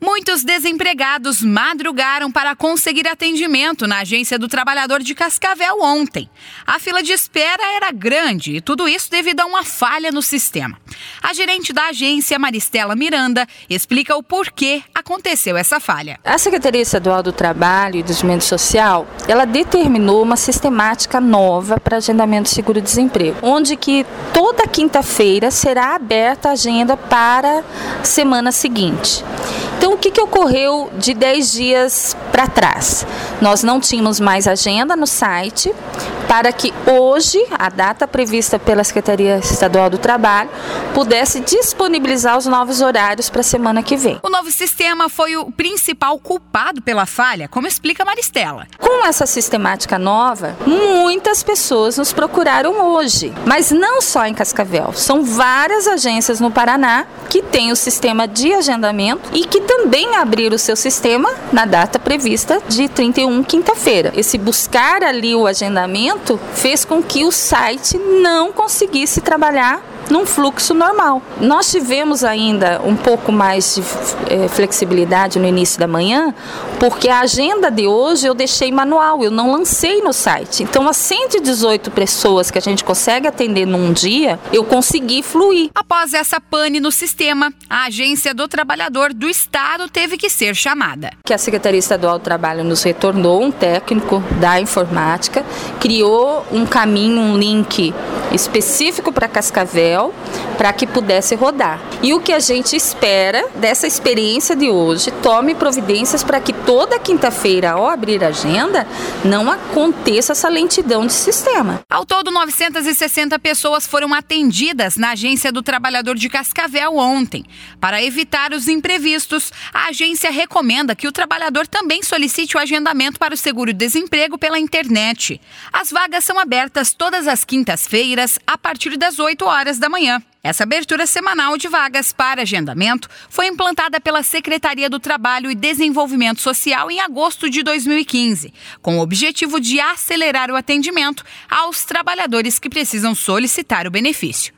Muitos desempregados madrugaram para conseguir atendimento na Agência do Trabalhador de Cascavel ontem. A fila de espera era grande e tudo isso devido a uma falha no sistema. A gerente da agência, Maristela Miranda, explica o porquê aconteceu essa falha. A Secretaria Estadual do Trabalho e Desenvolvimento Social, ela determinou uma sistemática nova para agendamento de seguro-desemprego, onde que toda quinta-feira será aberta a agenda para a semana seguinte. Então, o que, que ocorreu de 10 dias para trás? Nós não tínhamos mais agenda no site para que hoje, a data prevista pela Secretaria Estadual do Trabalho, pudesse disponibilizar os novos horários para a semana que vem. O novo sistema foi o principal culpado pela falha, como explica Maristela. Com essa sistemática nova, muitas pessoas nos procuraram hoje, mas não só em Cascavel. São várias agências no Paraná que têm o sistema de agendamento e que também abriram o seu sistema na data prevista de 31, quinta-feira. Esse buscar ali o agendamento fez com que o site não conseguisse trabalhar num fluxo normal. Nós tivemos ainda um pouco mais de é, flexibilidade no início da manhã, porque a agenda de hoje eu deixei manual, eu não lancei no site. Então, as 118 pessoas que a gente consegue atender num dia, eu consegui fluir. Após essa pane no sistema, a Agência do Trabalhador do Estado teve que ser chamada. Que a Secretaria Estadual do Trabalho nos retornou um técnico da informática, criou um caminho, um link específico para Cascavel para que pudesse rodar. E o que a gente espera dessa experiência de hoje, tome providências para que toda quinta-feira, ao abrir a agenda, não aconteça essa lentidão de sistema. Ao todo, 960 pessoas foram atendidas na Agência do Trabalhador de Cascavel ontem. Para evitar os imprevistos, a agência recomenda que o trabalhador também solicite o agendamento para o seguro-desemprego pela internet. As vagas são abertas todas as quintas-feiras, a partir das 8 horas da manhã. Essa abertura semanal de vagas para agendamento foi implantada pela Secretaria do Trabalho e Desenvolvimento Social em agosto de 2015, com o objetivo de acelerar o atendimento aos trabalhadores que precisam solicitar o benefício.